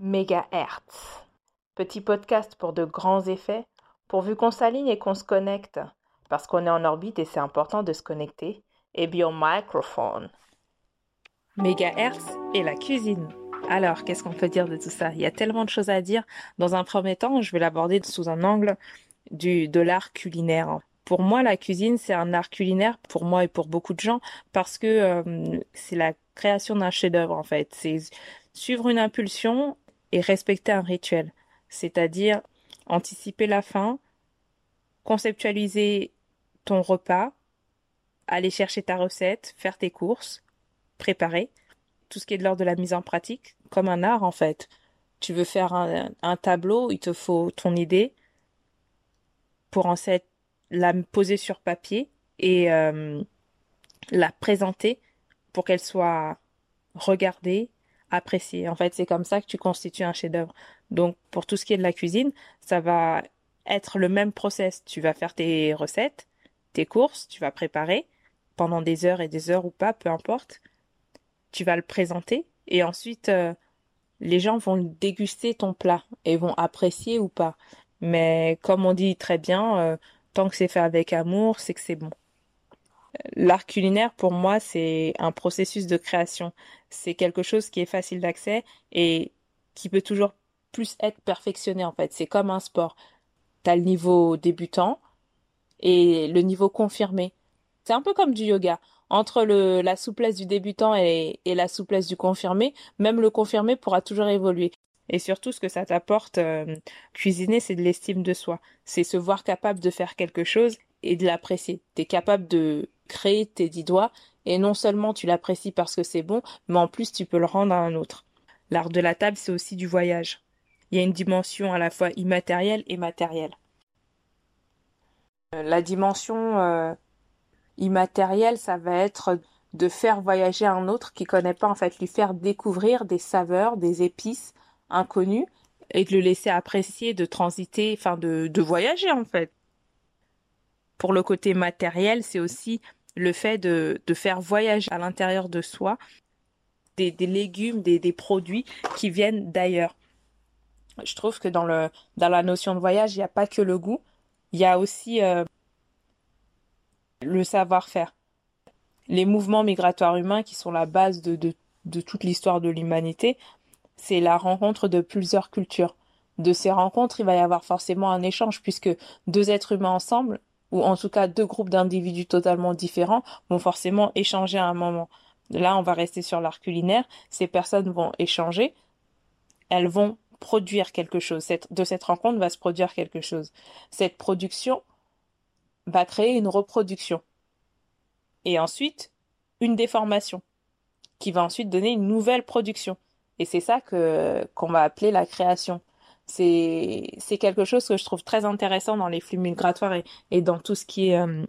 Mégahertz. Petit podcast pour de grands effets, pourvu qu'on s'aligne et qu'on se connecte, parce qu'on est en orbite et c'est important de se connecter, et bien microphone. Mégahertz et la cuisine. Alors, qu'est-ce qu'on peut dire de tout ça? Il y a tellement de choses à dire. Dans un premier temps, je vais l'aborder sous un angle du, de l'art culinaire. Pour moi, la cuisine, c'est un art culinaire, pour moi et pour beaucoup de gens, parce que euh, c'est la création d'un chef-d'œuvre, en fait. C'est suivre une impulsion respecter un rituel. C'est-à-dire anticiper la faim, conceptualiser ton repas, aller chercher ta recette, faire tes courses, préparer, tout ce qui est de l'ordre de la mise en pratique, comme un art en fait. Tu veux faire un, tableau, il te faut ton idée pour ensuite la poser sur papier et euh, la présenter pour qu'elle soit regardée, appréciée. En fait, c'est comme ça que tu constitues un chef-d'œuvre. Donc, pour tout ce qui est de la cuisine, ça va être le même process. Tu vas faire tes recettes, tes courses, tu vas préparer pendant des heures et des heures ou pas, peu importe. Tu vas le présenter et ensuite euh, les gens vont déguster ton plat et vont apprécier ou pas. Mais comme on dit très bien, euh, tant que c'est fait avec amour, c'est que c'est bon. L'art culinaire, pour moi, c'est un processus de création. C'est quelque chose qui est facile d'accès et qui peut toujours plus être perfectionné, en fait. C'est comme un sport. T'as le niveau débutant et le niveau confirmé. C'est un peu comme du yoga. Entre le, la souplesse du débutant et, et la souplesse du confirmé, même le confirmé pourra toujours évoluer. Et surtout, ce que ça t'apporte, euh, cuisiner, c'est de l'estime de soi. C'est se voir capable de faire quelque chose et de l'apprécier. T'es capable de créer tes dix doigts et non seulement tu l'apprécies parce que c'est bon, mais en plus tu peux le rendre à un autre. L'art de la table, c'est aussi du voyage. Il y a une dimension à la fois immatérielle et matérielle. Euh, la dimension euh, immatérielle, ça va être de faire voyager un autre qui connaît pas, en fait, lui faire découvrir des saveurs, des épices inconnues et de le laisser apprécier, de transiter, enfin de, de voyager en fait pour le côté matériel, c'est aussi le fait de, faire voyager à l'intérieur de soi des, légumes, des, produits qui viennent d'ailleurs. Je trouve que dans, le, dans la notion de voyage, il n'y a pas que le goût, il y a aussi euh, le savoir-faire. Les mouvements migratoires humains qui sont la base de, de toute l'histoire de l'humanité, c'est la rencontre de plusieurs cultures. De ces rencontres, il va y avoir forcément un échange puisque deux êtres humains ensemble ou en tout cas deux groupes d'individus totalement différents vont forcément échanger à un moment. Là, on va rester sur l'art culinaire. Ces personnes vont échanger. Elles vont produire quelque chose. de cette rencontre va se produire quelque chose. Cette production va créer une reproduction. Et ensuite, une déformation qui va ensuite donner une nouvelle production. Et c'est ça que, qu'on va appeler la création c'est c'est quelque chose que je trouve très intéressant dans les flux migratoires et, et dans tout ce qui est euh,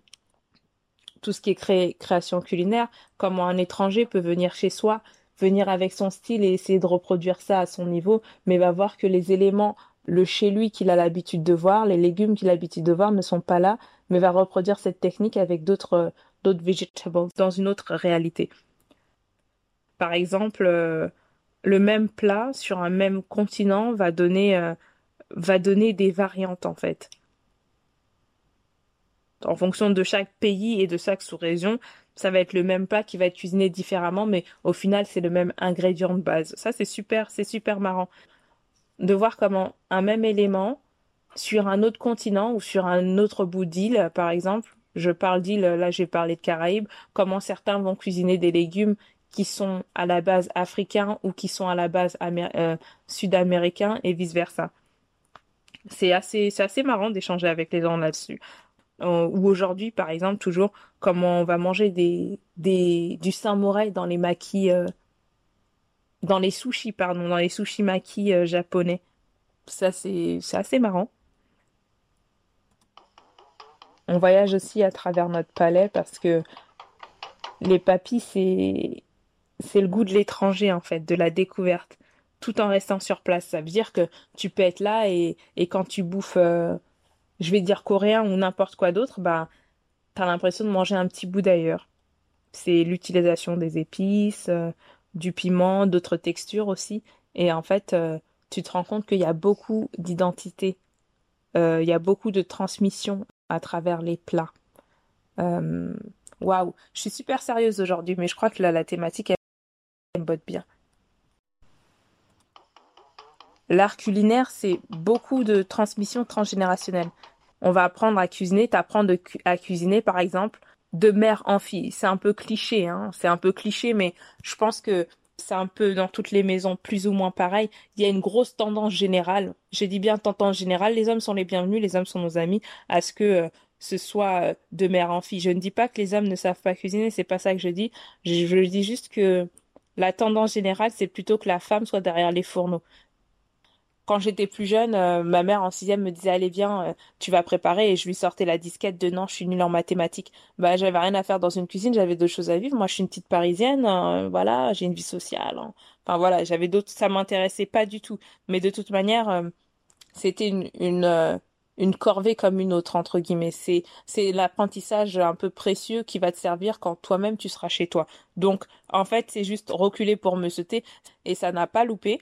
tout ce qui est création culinaire comment un étranger peut venir chez soi venir avec son style et essayer de reproduire ça à son niveau mais va voir que les éléments le chez lui qu'il a l'habitude de voir les légumes qu'il a l'habitude de voir ne sont pas là mais va reproduire cette technique avec d'autres d'autres vegetables dans une autre réalité. Par exemple euh, le même plat sur un même continent va donner, euh, va donner des variantes en fait. En fonction de chaque pays et de chaque sous-région, ça va être le même plat qui va être cuisiné différemment, mais au final c'est le même ingrédient de base. Ça c'est super, c'est super marrant de voir comment un même élément sur un autre continent ou sur un autre bout d'île, par exemple, je parle d'île, là j'ai parlé de Caraïbes, comment certains vont cuisiner des légumes qui sont à la base africains ou qui sont à la base euh, sud-américains et vice-versa. C'est assez, c'est assez marrant d'échanger avec les gens là-dessus. Euh, ou aujourd'hui, par exemple, toujours, comment on va manger des, des, du samouraï dans les maquis, euh, dans les sushis, pardon, dans les sushis maquis japonais. Ça, c'est, c'est assez marrant. On voyage aussi à travers notre palais parce que les papis, c'est c'est le goût de l'étranger en fait, de la découverte, tout en restant sur place. Ça veut dire que tu peux être là et, quand tu bouffes, euh, je vais dire coréen ou n'importe quoi d'autre, bah t'as l'impression de manger un petit bout d'ailleurs. C'est l'utilisation des épices, euh, du piment, d'autres textures aussi. Et en fait, euh, tu te rends compte qu'il y a beaucoup d'identités, euh, il y a beaucoup de transmission à travers les plats. Waouh, je suis super sérieuse aujourd'hui, mais je crois que la, la thématique L'art culinaire, c'est beaucoup de transmission transgénérationnelle. On va apprendre à cuisiner, t'apprends à cuisiner par exemple de mère en fille. C'est un peu cliché, hein. C'est un peu cliché, mais je pense que c'est un peu dans toutes les maisons plus ou moins pareil. Il y a une grosse tendance générale. Je dis bien tendance générale. Les hommes sont les bienvenus, les hommes sont nos amis, à ce que euh, ce soit euh, de mère en fille. Je ne dis pas que les hommes ne savent pas cuisiner, c'est pas ça que je dis. Je dis juste que la tendance générale, c'est plutôt que la femme soit derrière les fourneaux quand j'étais plus jeune, euh, ma mère en sixième me disait allez viens, euh, tu vas préparer et je lui sortais la disquette de non, je suis nulle en mathématiques. Bah j'avais rien à faire dans une cuisine, j'avais d'autres choses à vivre. Moi je suis une petite parisienne, hein, voilà, j'ai une vie sociale. Hein. Enfin voilà, j'avais d'autres, ça m'intéressait pas du tout. Mais de toute manière, euh, c'était une une une corvée comme une autre entre guillemets. C'est c'est l'apprentissage un peu précieux qui va te servir quand toi-même tu seras chez toi. Donc en fait c'est juste reculer pour me sauter et ça n'a pas loupé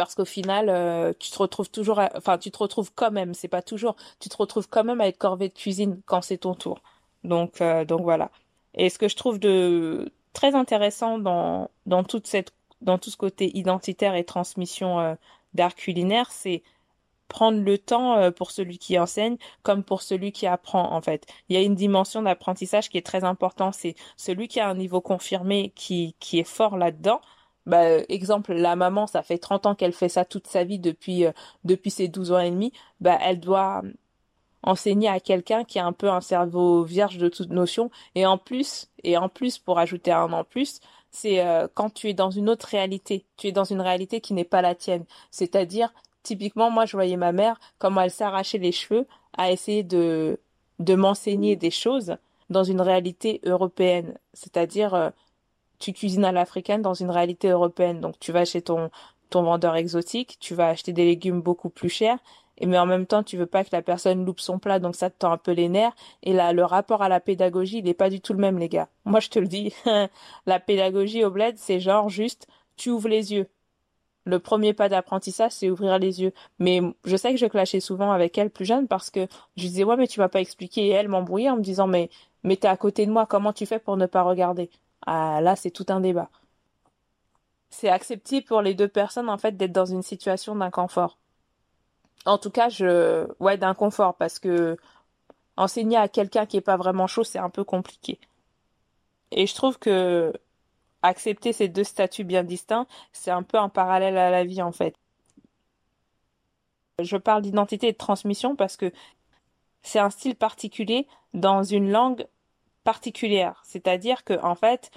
parce qu'au final, euh, tu te retrouves toujours, enfin, tu te retrouves quand même, c'est pas toujours, tu te retrouves quand même à être corvée de cuisine quand c'est ton tour. Donc, euh, donc voilà. Et ce que je trouve de très intéressant dans dans toute cette, dans tout ce côté identitaire et transmission euh, d'art culinaire, c'est prendre le temps pour celui qui enseigne comme pour celui qui apprend en fait. Il y a une dimension d'apprentissage qui est très important, c'est celui qui a un niveau confirmé qui qui est fort là-dedans bah, exemple, la maman, ça fait 30 ans qu'elle fait ça toute sa vie depuis, euh, depuis ses 12 ans et demi, bah, elle doit enseigner à quelqu'un qui a un peu un cerveau vierge de toute notion. Et en plus, et en plus, pour ajouter un en plus, c'est euh, quand tu es dans une autre réalité. Tu es dans une réalité qui n'est pas la tienne. C'est-à-dire, typiquement, moi, je voyais ma mère, comment elle s'arrachait les cheveux à essayer de, de m'enseigner des choses dans une réalité européenne. C'est-à-dire, euh, tu cuisines à l'africaine dans une réalité européenne. Donc tu vas chez ton ton vendeur exotique, tu vas acheter des légumes beaucoup plus chers, et mais en même temps tu veux pas que la personne loupe son plat, donc ça te tend un peu les nerfs. Et là, le rapport à la pédagogie, il est pas du tout le même, les gars. Moi, je te le dis, la pédagogie au bled, c'est genre juste, tu ouvres les yeux. Le premier pas d'apprentissage, c'est ouvrir les yeux. Mais je sais que je clashais souvent avec elle plus jeune parce que je disais ouais mais tu vas pas expliquer et elle m'embrouillait en me disant mais mais t'es à côté de moi, comment tu fais pour ne pas regarder? Ah, là, c'est tout un débat. C'est accepté pour les deux personnes, en fait, d'être dans une situation d'inconfort. En tout cas, je, ouais, d'inconfort, parce que enseigner à quelqu'un qui est pas vraiment chaud, c'est un peu compliqué. Et je trouve que accepter ces deux statuts bien distincts, c'est un peu un parallèle à la vie, en fait. Je parle d'identité et de transmission parce que c'est un style particulier dans une langue particulière. C'est-à-dire que, en fait,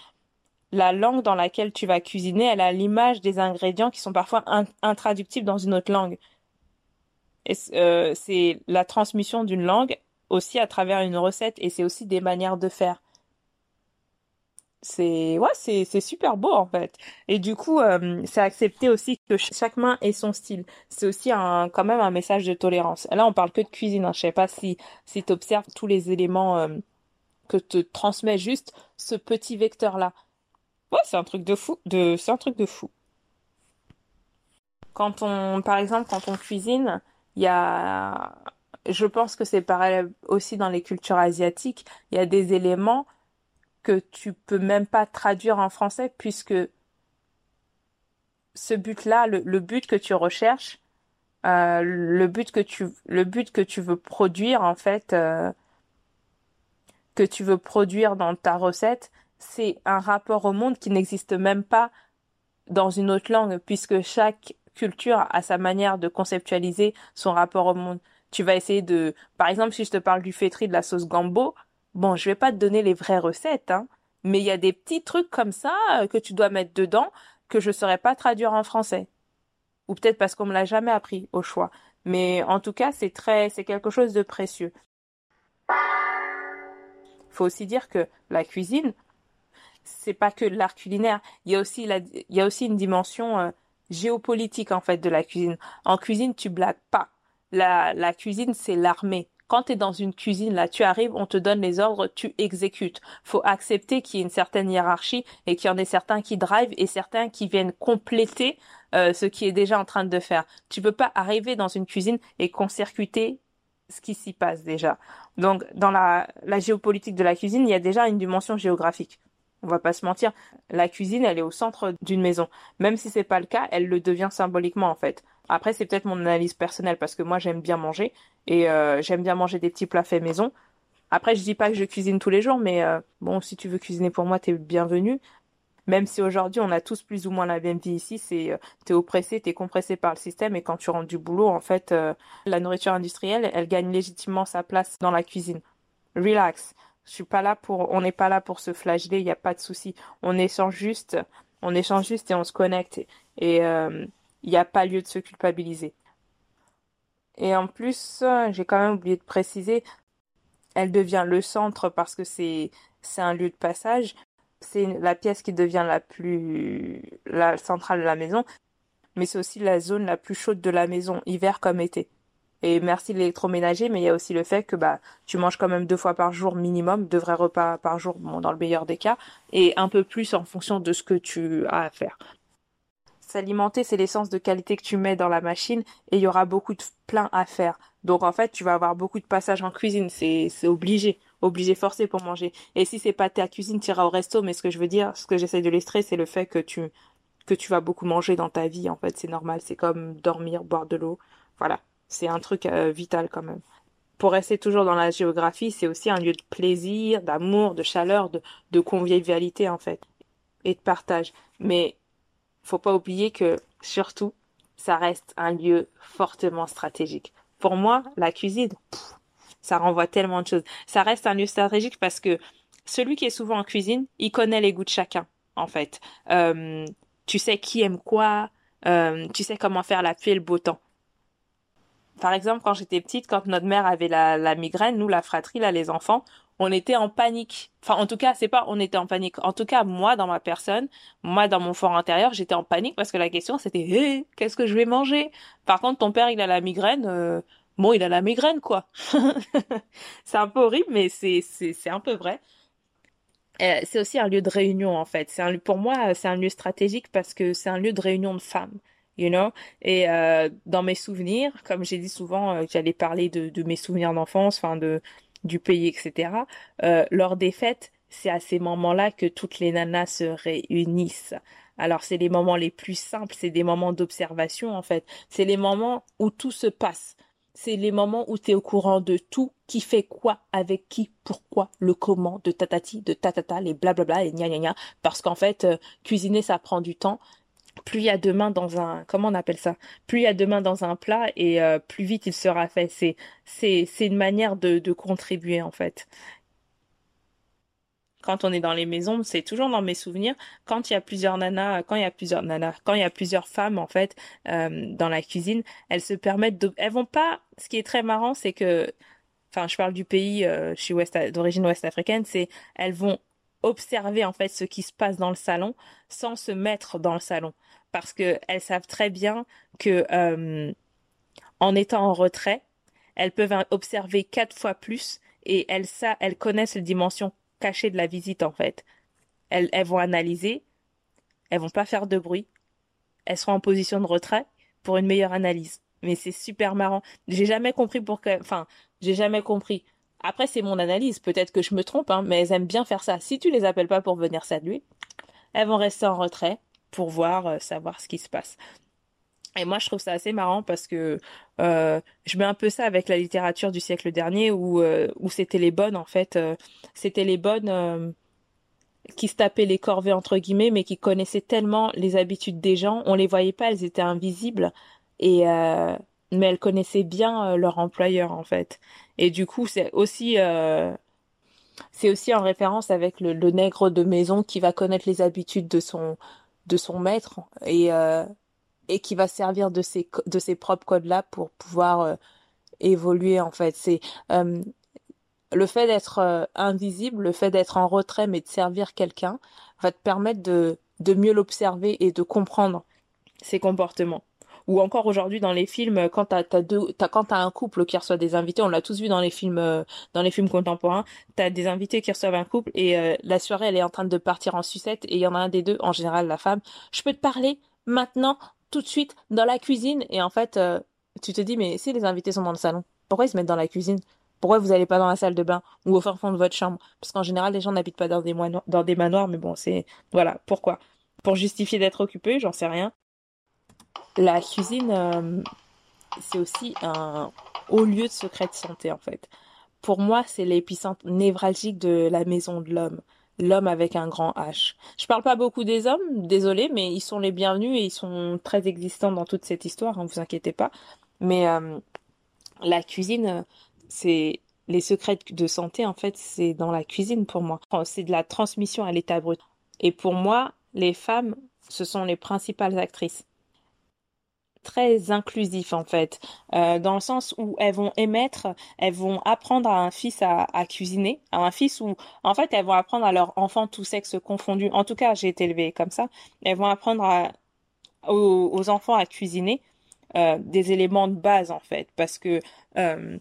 la langue dans laquelle tu vas cuisiner, elle a l'image des ingrédients qui sont parfois intraductibles dans une autre langue. Euh, c'est la transmission d'une langue aussi à travers une recette et c'est aussi des manières de faire. C'est ouais, c'est c'est super beau en fait. Et du coup, euh, c'est accepter aussi que chaque main ait son style. C'est aussi un quand même un message de tolérance. Là, on parle que de cuisine. Hein. Je sais pas si si observes tous les éléments euh, que te transmet juste ce petit vecteur là. Ouais, c'est un truc de fou, de c'est un truc de fou. Quand on par exemple quand on cuisine, il y a je pense que c'est pareil aussi dans les cultures asiatiques, il y a des éléments que tu peux même pas traduire en français puisque ce but-là, le, but que tu recherches, euh, le but que tu veux produire en fait, euh, que tu veux produire dans ta recette, c'est un rapport au monde qui n'existe même pas dans une autre langue, puisque chaque culture a sa manière de conceptualiser son rapport au monde. Tu vas essayer de, par exemple, si je te parle du fétri de la sauce gambo, bon, je vais pas te donner les vraies recettes, hein, mais il y a des petits trucs comme ça euh, que tu dois mettre dedans que je saurais pas traduire en français. Ou peut-être parce qu'on me l'a jamais appris au choix. Mais en tout cas, c'est très, c'est quelque chose de précieux faut aussi dire que la cuisine, c'est pas que l'art culinaire. Il y a aussi il y a aussi une dimension euh, géopolitique en fait de la cuisine. En cuisine, tu blagues pas. La cuisine, c'est l'armée. Quand tu es dans une cuisine, là, tu arrives, on te donne les ordres, tu exécutes. Faut accepter qu'il y ait une certaine hiérarchie et qu'il y en ait certains qui drivent et certains qui viennent compléter euh, ce qui est déjà en train de faire. Tu peux pas arriver dans une cuisine et concircuiter ce qui s'y passe déjà. Donc, dans la, la géopolitique de la cuisine, il y a déjà une dimension géographique. On va pas se mentir, la cuisine, elle est au centre d'une maison. Même si c'est pas le cas, elle le devient symboliquement en fait. Après, c'est peut-être mon analyse personnelle parce que moi, j'aime bien manger et euh, j'aime bien manger des petits plats maison. Après, je dis pas que je cuisine tous les jours, mais euh, bon, si tu veux cuisiner pour moi, t'es bienvenu. Même si aujourd'hui, on a tous plus ou moins la même vie ici, c'est euh, t'es oppressé, t'es compressé par le système et quand tu rentres du boulot, en fait, la nourriture industrielle, elle gagne légitimement sa place dans la cuisine. Relax. Je suis pas là pour, on n'est pas là pour se flageller, il n'y a pas de souci. On échange juste, on échange juste et on se connecte. Et il n'y a pas lieu de se culpabiliser. Et en plus, j'ai quand même oublié de préciser, elle devient le centre parce que c'est un lieu de passage. C'est la pièce qui devient la plus la centrale de la maison, mais c'est aussi la zone la plus chaude de la maison, hiver comme été. Et merci l'électroménager, mais il y a aussi le fait que bah tu manges quand même deux fois par jour minimum, deux vrais repas par jour, dans le meilleur des cas, et un peu plus en fonction de ce que tu as à faire. S'alimenter, c'est l'essence de qualité que tu mets dans la machine et il y aura beaucoup de plein à faire. Donc en fait, tu vas avoir beaucoup de passages en cuisine, c'est obligé, obligé forcé pour manger. Et si c'est pas ta cuisine, tu iras au resto, mais ce que je veux dire, ce que j'essaie de l'estrer, c'est le fait que tu que tu vas beaucoup manger dans ta vie en fait, c'est normal, c'est comme dormir, boire de l'eau. Voilà, c'est un truc euh, vital quand même. Pour rester toujours dans la géographie, c'est aussi un lieu de plaisir, d'amour, de chaleur, de, de convivialité en fait et de partage. Mais faut pas oublier que, surtout, ça reste un lieu fortement stratégique. Pour moi, la cuisine, ça renvoie tellement de choses. Ça reste un lieu stratégique parce que celui qui est souvent en cuisine, il connaît les goûts de chacun, en fait. Euh, tu sais qui aime quoi, euh, tu sais comment faire la pluie et le beau temps. Par exemple, quand j'étais petite, quand notre mère avait la, migraine, nous, la fratrie, là, les enfants, on était en panique. Enfin, en tout cas, c'est pas on était en panique. En tout cas, moi, dans ma personne, moi, dans mon fort intérieur, j'étais en panique parce que la question, c'était, hé, qu'est-ce que je vais manger? Par contre, ton père, il a la migraine, euh, bon, il a la migraine, quoi. c'est un peu horrible, mais c'est, c'est, c'est un peu vrai. Euh, c'est aussi un lieu de réunion, en fait. C'est un, pour moi, c'est un lieu stratégique parce que c'est un lieu de réunion de femmes you know? Et euh, dans mes souvenirs, comme j'ai dit souvent, euh, j'allais parler de, de mes souvenirs d'enfance, enfin de du pays, etc. Euh, lors des fêtes, c'est à ces moments-là que toutes les nanas se réunissent. Alors c'est les moments les plus simples, c'est des moments d'observation en fait. C'est les moments où tout se passe. C'est les moments où tu es au courant de tout, qui fait quoi, avec qui, pourquoi, le comment, de tatati, de tatata, les blablabla, et gna gna gna. Parce qu'en fait, euh, cuisiner, ça prend du temps plus il y a de mains dans un comment on appelle ça? Plus il y a de dans un plat et euh, plus vite il sera fait c'est c'est c'est une manière de de contribuer en fait quand on est dans les maisons, c'est toujours dans mes souvenirs, quand il y a plusieurs nanas, quand il y a plusieurs nanas, quand il y a plusieurs femmes en fait euh, dans la cuisine, elles se permettent de, elles vont pas. Ce qui est très marrant, c'est que, enfin, je parle du pays, euh, je suis ouest d'origine ouest africaine, c'est elles vont observer en fait ce qui se passe dans le salon sans se mettre dans le salon. Parce que elles savent très bien que euh, en étant en retrait elles peuvent observer quatre fois plus et elles ça elles connaissent les dimensions cachées de la visite en fait. Elles, elles vont analyser elles vont pas faire de bruit elles seront en position de retrait pour une meilleure analyse. Mais c'est super marrant. J'ai jamais compris pourquoi enfin j'ai jamais compris après, c'est mon analyse. Peut-être que je me trompe, hein, mais elles aiment bien faire ça. Si tu les appelles pas pour venir saluer, elles vont rester en retrait pour voir, euh, savoir ce qui se passe. Et moi, je trouve ça assez marrant parce que euh, je mets un peu ça avec la littérature du siècle dernier où euh, où c'était les bonnes en fait, c'était les bonnes qui se tapaient les corvées entre guillemets, mais qui connaissaient tellement les habitudes des gens, on les voyait pas, elles étaient invisibles et mais elles connaissaient bien leur employeur en fait. Et du coup, c'est aussi euh, c'est aussi en référence avec le, le, nègre de maison qui va connaître les habitudes de son de son maître et euh, et qui va servir de ses de ses propres codes là pour pouvoir euh, évoluer en fait. C'est euh, le fait d'être euh, invisible, le fait d'être en retrait mais de servir quelqu'un va te permettre de de mieux l'observer et de comprendre ses comportements. Ou encore aujourd'hui dans les films quand t'as deux t'as quand t'as un couple qui reçoit des invités on l'a tous vu dans les films euh, dans les films contemporains t'as des invités qui reçoivent un couple et euh, la soirée elle est en train de partir en sucette et il y en a un des deux en général la femme. Je peux te parler maintenant tout de suite dans la cuisine et en fait euh, tu te dis mais si les invités sont dans le salon pourquoi ils se mettent dans la cuisine? Pourquoi vous allez pas dans la salle de bain ou au fin fond de votre chambre? Parce qu'en général, les gens n'habitent pas dans des, dans des manoirs, mais bon, c'est... Voilà, pourquoi? Pour justifier d'être occupé, j'en sais rien. La cuisine, euh, c'est aussi un haut lieu de secret de santé, en fait. Pour moi, c'est l'épicentre névralgique de la maison de l'homme. L'homme avec un grand H. Je parle pas beaucoup des hommes, désolé, mais ils sont les bienvenus et ils sont très existants dans toute cette histoire, hein, vous inquiétez pas. Mais euh, la cuisine, c'est les secrets de santé, en fait, c'est dans la cuisine pour moi. C'est de la transmission à l'état brut. Et pour moi, les femmes, ce sont les principales actrices. Très inclusif en fait, euh, dans le sens où elles vont émettre, elles vont apprendre à un fils à, cuisiner, à un fils où en fait elles vont apprendre à leur enfant tout sexe confondu. En tout cas, j'ai été élevée comme ça. Elles vont apprendre aux, enfants à cuisiner euh, des éléments de base en fait, parce que euh,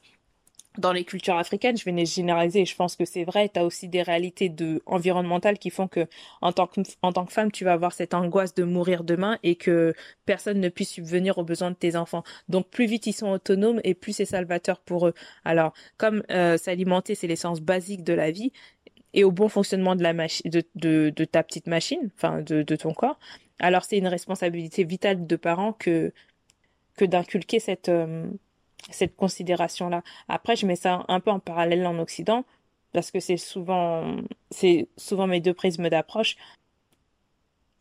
dans les cultures africaines, je vais généraliser, je pense que c'est vrai, tu as aussi des réalités de environnementales qui font que en tant que en tant que femme, tu vas avoir cette angoisse de mourir demain et que personne ne puisse subvenir aux besoins de tes enfants. Donc plus vite ils sont autonomes et plus c'est salvateur pour eux. Alors, comme euh, s'alimenter, c'est l'essence basique de la vie et au bon fonctionnement de la machine de, de, de, ta petite machine, enfin de, de ton corps, alors c'est une responsabilité vitale de parents que que d'inculquer cette euh, cette considération-là. Après, je mets ça un peu en parallèle en Occident parce que c'est souvent, c'est souvent mes deux prismes d'approche.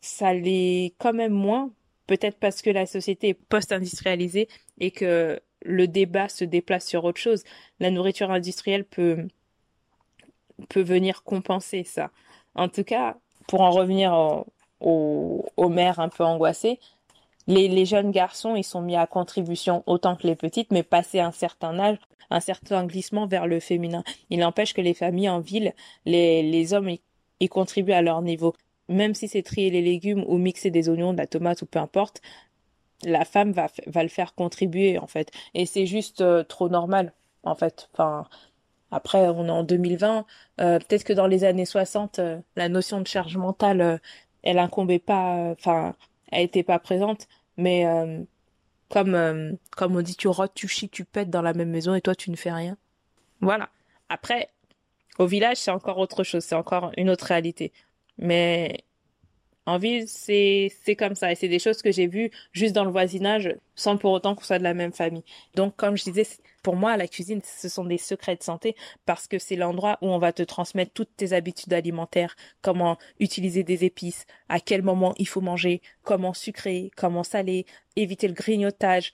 Ça l'est quand même moins, peut-être parce que la société est post-industrialisée et que le débat se déplace sur autre chose. La nourriture industrielle peut, peut venir compenser ça. En tout cas, pour en revenir aux, aux mères un peu angoissées, les, les, jeunes garçons, ils sont mis à contribution autant que les petites, mais passé un certain âge, un certain glissement vers le féminin. Il empêche que les familles en ville, les, les hommes, y, contribuent à leur niveau. Même si c'est trier les légumes ou mixer des oignons, de la tomate ou peu importe, la femme va, va le faire contribuer, en fait. Et c'est juste euh, trop normal, en fait. Enfin, après, on est en 2020. Euh, peut-être que dans les années 60, euh, la notion de charge mentale, elle incombait pas, enfin, elle était pas présente, mais euh, comme euh, comme on dit, tu rotes, tu chies, tu pètes dans la même maison et toi tu ne fais rien. Voilà. Après, au village, c'est encore autre chose, c'est encore une autre réalité. Mais en ville, c'est c'est comme ça et c'est des choses que j'ai vues juste dans le voisinage sans pour autant qu'on soit de la même famille. Donc comme je disais, pour moi la cuisine ce sont des secrets de santé parce que c'est l'endroit où on va te transmettre toutes tes habitudes alimentaires, comment utiliser des épices, à quel moment il faut manger, comment sucrer, comment saler, éviter le grignotage.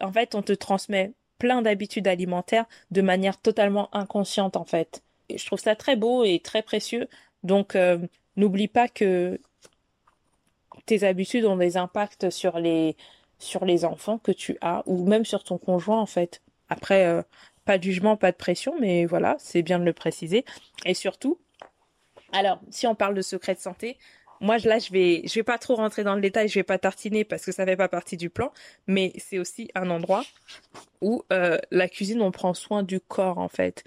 En fait, on te transmet plein d'habitudes alimentaires de manière totalement inconsciente en fait. Je trouve ça très beau et très précieux. Donc euh, n'oublie pas que tes habitudes ont des impacts sur les sur les enfants que tu as ou même sur ton conjoint en fait. Après euh, pas de jugement, pas de pression, mais voilà, c'est bien de le préciser. Et surtout, alors si on parle de secret de santé, moi là je vais je vais pas trop rentrer dans le détail, je vais pas tartiner parce que ça fait pas partie du plan, mais c'est aussi un endroit où euh, la cuisine on prend soin du corps en fait.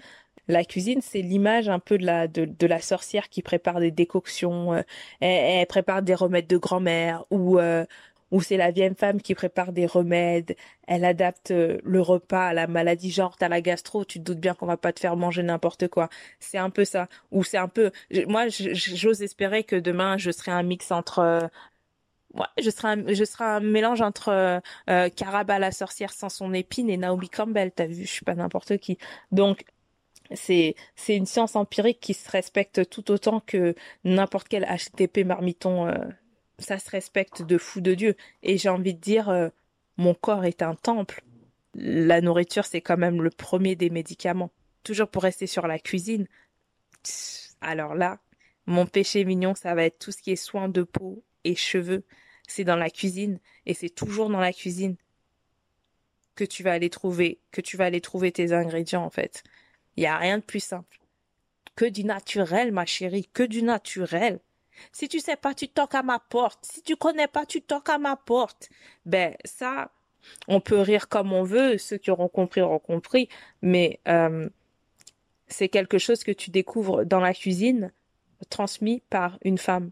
La cuisine, c'est l'image un peu de la de, la sorcière qui prépare des décoctions, euh, elle, prépare des remèdes de grand-mère ou euh, ou c'est la vieille femme qui prépare des remèdes, elle adapte euh, le repas à la maladie, genre t'as la gastro, tu te doutes bien qu'on va pas te faire manger n'importe quoi. C'est un peu ça. Ou c'est un peu, moi j'ose espérer que demain je serai un mix entre Ouais, je serai un, je serai un mélange entre euh, Caraba la sorcière sans son épine et Naomi Campbell. T'as vu, je suis pas n'importe qui. Donc c'est c'est une science empirique qui se respecte tout autant que n'importe quel HTTP marmiton. Euh, ça se respecte de fou de Dieu. Et j'ai envie de dire, euh, mon corps est un temple. La nourriture, c'est quand même le premier des médicaments. Toujours pour rester sur la cuisine. Alors là, mon péché mignon, ça va être tout ce qui est soin de peau et cheveux. C'est dans la cuisine et c'est toujours dans la cuisine que tu vas aller trouver, que tu vas aller trouver tes ingrédients en fait. Il n'y a rien de plus simple. Que du naturel, ma chérie, que du naturel. Si tu sais pas, tu toques à ma porte. Si tu connais pas, tu toques à ma porte. Ben, ça, On peut rire comme on veut, ceux qui auront compris auront compris, mais euh, c'est quelque chose que tu découvres dans la cuisine, transmis par une femme.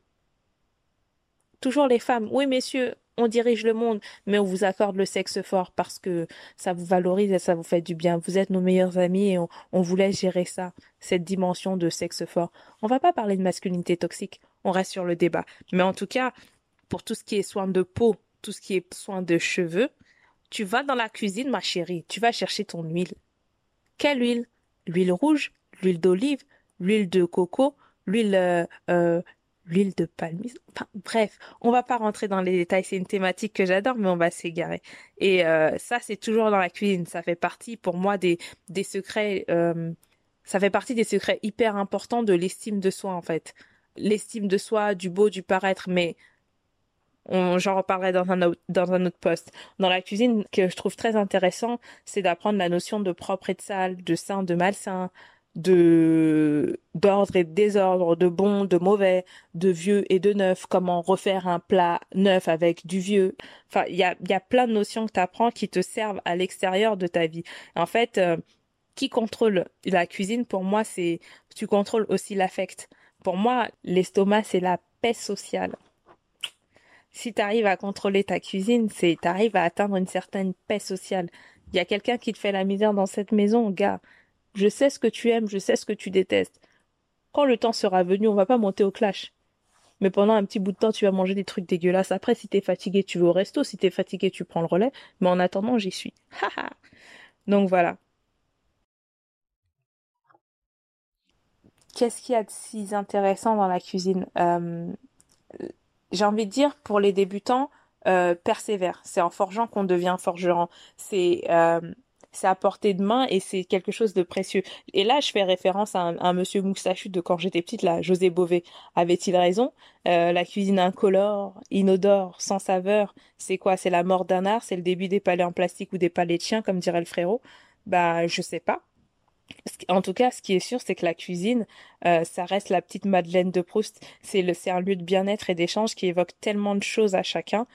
Toujours les femmes. Oui, messieurs, on dirige le monde, mais on vous accorde le sexe fort parce que ça vous valorise et ça vous fait du bien. Vous êtes nos meilleurs amis et on, vous laisse gérer ça, cette dimension de sexe fort. On va pas parler de masculinité toxique, on reste sur le débat. Mais en tout cas, pour tout ce qui est soin de peau, tout ce qui est soin de cheveux, tu vas dans la cuisine, ma chérie, tu vas chercher ton huile. Quelle huile? L'huile rouge, l'huile d'olive, l'huile de coco, l'huile euh, euh, l'huile de palme. Enfin, bref, on va pas rentrer dans les détails. C'est une thématique que j'adore, mais on va s'égarer. Et euh, ça, c'est toujours dans la cuisine. Ça fait partie, pour moi, des des secrets. Euh, ça fait partie des secrets hyper importants de l'estime de soi, en fait. L'estime de soi, du beau, du paraître, mais j'en reparlerai dans un autre, dans un autre poste. Dans la cuisine, que je trouve très intéressant, c'est d'apprendre la notion de propre et de sale, de sain, de malsain, de d'ordre et de désordre, de bon, de mauvais, de vieux et de neuf, comment refaire un plat neuf avec du vieux. Enfin, il y a, y a plein de notions que tu apprends qui te servent à l'extérieur de ta vie. En fait, euh, qui contrôle la cuisine, pour moi, c'est tu contrôles aussi l'affect. Pour moi, l'estomac, c'est la paix sociale. Si tu arrives à contrôler ta cuisine, c'est tu arrives à atteindre une certaine paix sociale. Il y a quelqu'un qui te fait la misère dans cette maison, gars je sais ce que tu aimes, je sais ce que tu détestes. Quand le temps sera venu, on va pas monter au clash. Mais pendant un petit bout de temps, tu vas manger des trucs dégueulasses. Après, si t'es fatigué, tu vas au resto. Si t'es fatigué, tu prends le relais. Mais en attendant, j'y suis. Donc voilà. Qu'est-ce qu'il y a de si intéressant dans la cuisine euh, J'ai envie de dire, pour les débutants, euh, persévère. C'est en forgeant qu'on devient forgeron. C'est euh, c'est à portée de main et c'est quelque chose de précieux. Et là, je fais référence à un, monsieur moustachu de quand j'étais petite, là, José Bové. Avait-il raison? La cuisine incolore, inodore, sans saveur, c'est quoi? C'est la mort d'un art? C'est le début des palais en plastique ou des palais de chiens, comme dirait le frérot? Bah, je sais pas. En tout cas, ce qui est sûr, c'est que la cuisine, euh, ça reste la petite Madeleine de Proust. C'est le, un lieu de bien-être et d'échange qui évoque tellement de choses à chacun.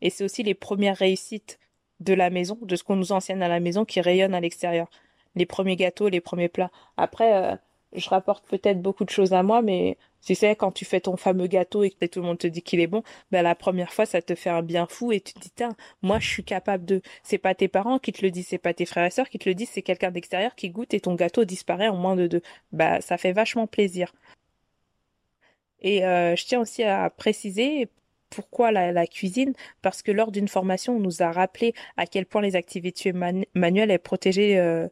Et c'est aussi les premières réussites de la maison, de ce qu'on nous enseigne à la maison qui rayonne à l'extérieur. Les premiers gâteaux, les premiers plats. Après, euh, je rapporte peut-être beaucoup de choses à moi, mais tu sais, quand tu fais ton fameux gâteau et que tout le monde te dit qu'il est bon, ben la première fois, ça te fait un bien fou et tu te dis, tiens, moi, je suis capable de. C'est pas tes parents qui te le disent, c'est pas tes frères et sœurs qui te le disent, c'est quelqu'un d'extérieur qui goûte et ton gâteau disparaît en moins de deux. Bah, ça fait vachement plaisir. Et euh, je tiens aussi à préciser, pourquoi la, cuisine Parce que lors d'une formation, on nous a rappelé à quel point les activités manuelles est protégeaient euh,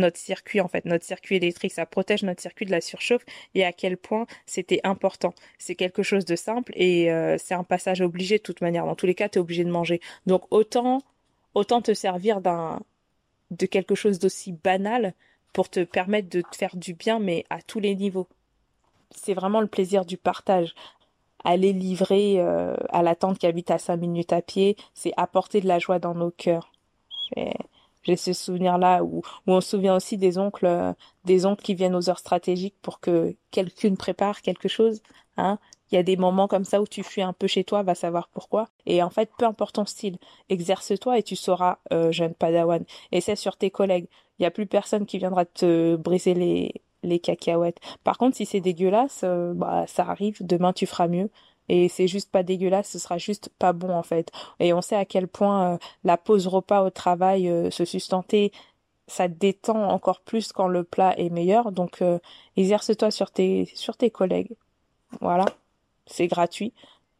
notre circuit en fait, notre circuit électrique, ça protège notre circuit de la surchauffe et à quel point c'était important. C'est quelque chose de simple et euh, c'est un passage obligé de toute manière. Dans tous les cas, tu es obligé de manger. Donc autant autant te servir d'un de quelque chose d'aussi banal pour te permettre de te faire du bien mais à tous les niveaux c'est vraiment le plaisir du partage aller livrer euh, à la tante qui habite à cinq minutes à pied, c'est apporter de la joie dans nos cœurs. J'ai ce souvenir-là où, où on se souvient aussi des oncles, euh, des oncles qui viennent aux heures stratégiques pour que quelqu'un prépare quelque chose. Hein. Il y a des moments comme ça où tu fuis un peu chez toi, va savoir pourquoi. Et en fait, peu importe ton style, exerce-toi et tu sauras, euh, jeune padawan. C'est sur tes collègues. Il n'y a plus personne qui viendra te briser les, les cacahuètes. Par contre, si c'est dégueulasse, euh, bah ça arrive, demain tu feras mieux. Et c'est juste pas dégueulasse, ce sera juste pas bon en fait. Et on sait à quel point euh, la pause repas au travail, euh, se sustenter, ça détend encore plus quand le plat est meilleur. Donc exerce-toi sur tes sur tes collègues. Voilà, c'est gratuit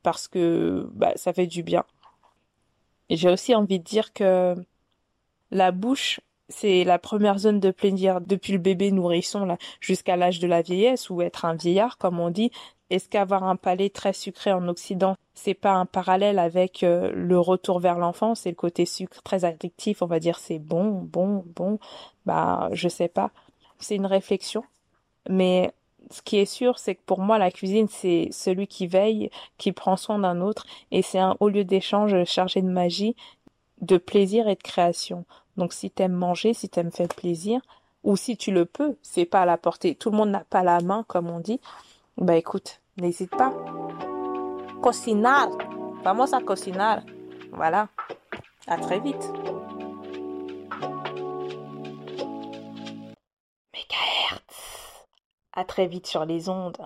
parce que bah, ça fait du bien. J'ai aussi envie de dire que la bouche c'est la première zone de plaisir depuis le bébé nourrisson jusqu'à l'âge de la vieillesse ou être un vieillard comme on dit. Est-ce qu'avoir un palais très sucré en Occident, c'est pas un parallèle avec euh, le retour vers l'enfance et le côté sucre très addictif, on va dire c'est bon, bon, bon. Bah, je sais pas. C'est une réflexion. Mais ce qui est sûr, c'est que pour moi, la cuisine, c'est celui qui veille, qui prend soin d'un autre, et c'est un haut lieu d'échange chargé de magie, de plaisir et de création. Donc si t'aimes manger, si t'aimes faire plaisir, ou si tu le peux, c'est pas à la portée. Tout le monde n'a pas la main, comme on dit. Bah écoute, n'hésite pas. Cocinar. Vamos a cocinar. Voilà. À très vite. Mégahertz. À très vite sur les ondes.